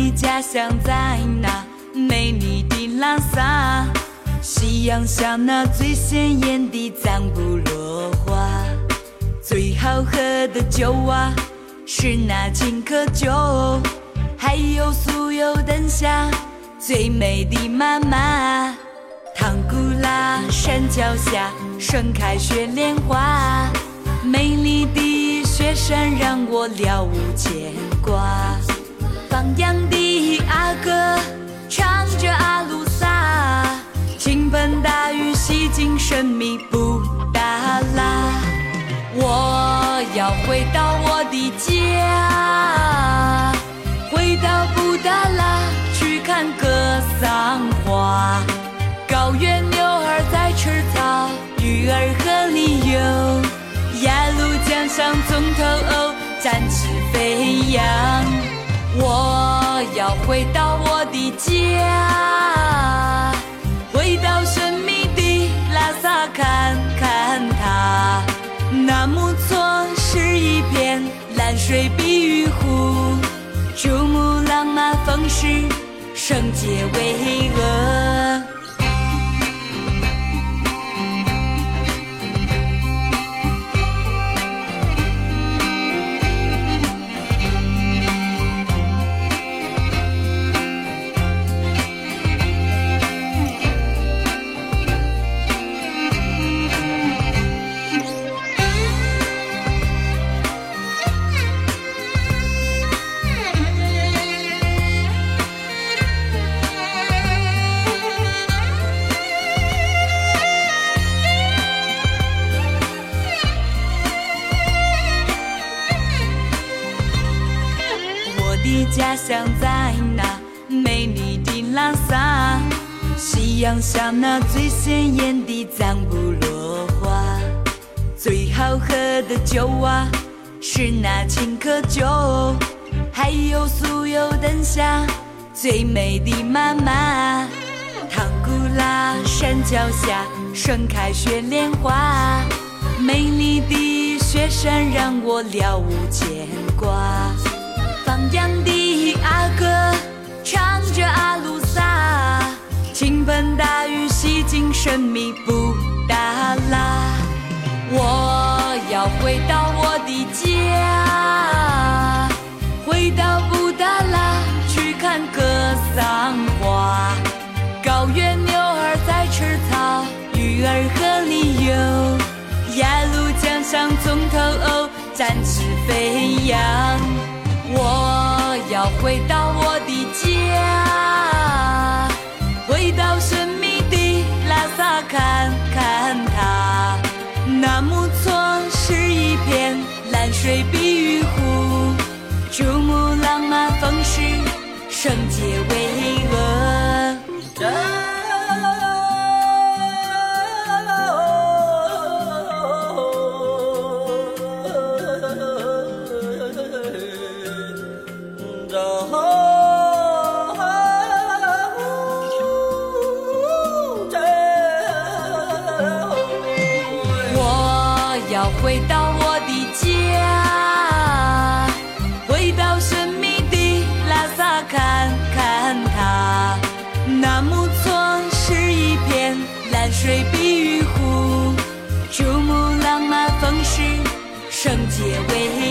你家乡在那美丽的拉萨，夕阳下那最鲜艳的藏布落花。最好喝的酒啊，是那青稞酒，还有酥油灯下最美的妈妈。唐古拉山脚下盛开雪莲花，美丽的雪山让我了无牵挂。放羊的阿哥唱着阿鲁萨，倾盆大雨洗净神秘布达拉。我要回到我的家，回到布达拉去看格桑花。高原牛儿在吃草，鱼儿河里游，鸭绿江上从头展翅飞扬。我回到我的家，回到神秘的拉萨看看它。纳木错是一片蓝水碧玉湖，珠穆朗玛峰是圣洁巍峨。的家乡在那美丽的拉萨，夕阳下那最鲜艳的藏布落花。最好喝的酒啊，是那青稞酒，还有酥油灯下最美的妈妈。唐古拉山脚下盛开雪莲花，美丽的雪山让我了无牵挂。羊的阿哥唱着阿鲁萨，倾盆大雨洗净生命布达拉。我要回到我的家，回到布达拉去看格桑花。高原牛儿在吃草，鱼儿河里游，鸭绿江上从头展翅飞扬。回到我的家，回到神秘的拉萨看看它。纳木错是一片蓝水碧玉湖，珠穆朗玛峰是圣洁巍峨。要回到我的家，回到神秘的拉萨看看它。纳木错是一片蓝水碧玉湖，珠穆朗玛峰是圣洁巍峨。